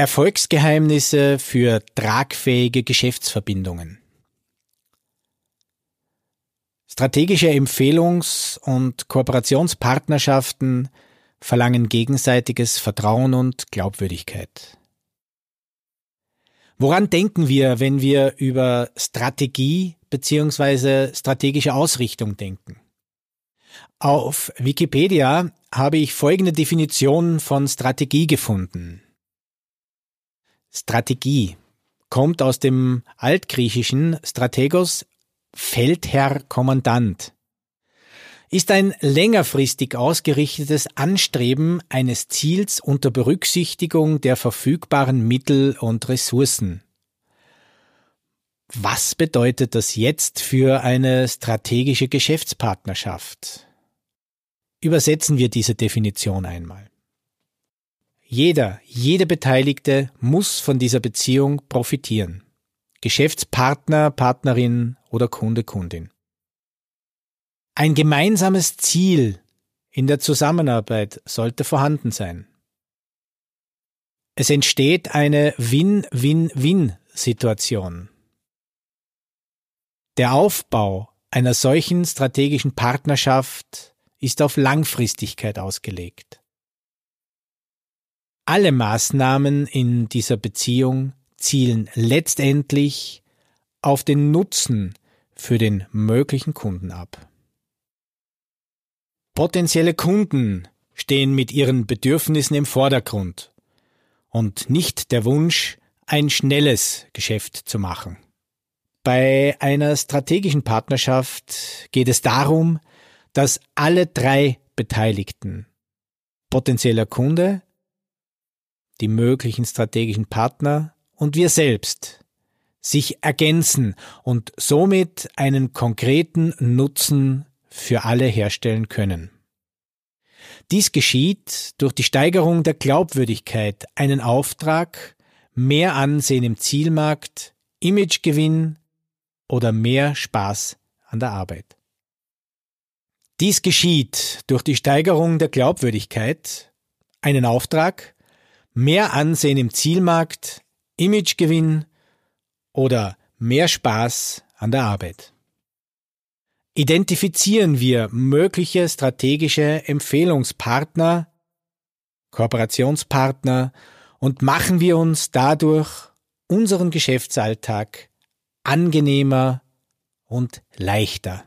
Erfolgsgeheimnisse für tragfähige Geschäftsverbindungen. Strategische Empfehlungs- und Kooperationspartnerschaften verlangen gegenseitiges Vertrauen und Glaubwürdigkeit. Woran denken wir, wenn wir über Strategie bzw. strategische Ausrichtung denken? Auf Wikipedia habe ich folgende Definition von Strategie gefunden. Strategie kommt aus dem altgriechischen Strategos Feldherr Kommandant, ist ein längerfristig ausgerichtetes Anstreben eines Ziels unter Berücksichtigung der verfügbaren Mittel und Ressourcen. Was bedeutet das jetzt für eine strategische Geschäftspartnerschaft? Übersetzen wir diese Definition einmal. Jeder, jede Beteiligte muss von dieser Beziehung profitieren. Geschäftspartner, Partnerin oder Kunde, Kundin. Ein gemeinsames Ziel in der Zusammenarbeit sollte vorhanden sein. Es entsteht eine Win-Win-Win-Situation. Der Aufbau einer solchen strategischen Partnerschaft ist auf Langfristigkeit ausgelegt. Alle Maßnahmen in dieser Beziehung zielen letztendlich auf den Nutzen für den möglichen Kunden ab. Potenzielle Kunden stehen mit ihren Bedürfnissen im Vordergrund und nicht der Wunsch, ein schnelles Geschäft zu machen. Bei einer strategischen Partnerschaft geht es darum, dass alle drei Beteiligten, potenzieller Kunde, die möglichen strategischen Partner und wir selbst sich ergänzen und somit einen konkreten Nutzen für alle herstellen können. Dies geschieht durch die Steigerung der Glaubwürdigkeit, einen Auftrag, mehr Ansehen im Zielmarkt, Imagegewinn oder mehr Spaß an der Arbeit. Dies geschieht durch die Steigerung der Glaubwürdigkeit, einen Auftrag, mehr Ansehen im Zielmarkt, Imagegewinn oder mehr Spaß an der Arbeit. Identifizieren wir mögliche strategische Empfehlungspartner, Kooperationspartner und machen wir uns dadurch unseren Geschäftsalltag angenehmer und leichter.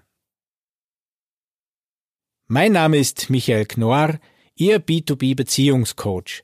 Mein Name ist Michael Knorr, Ihr B2B Beziehungscoach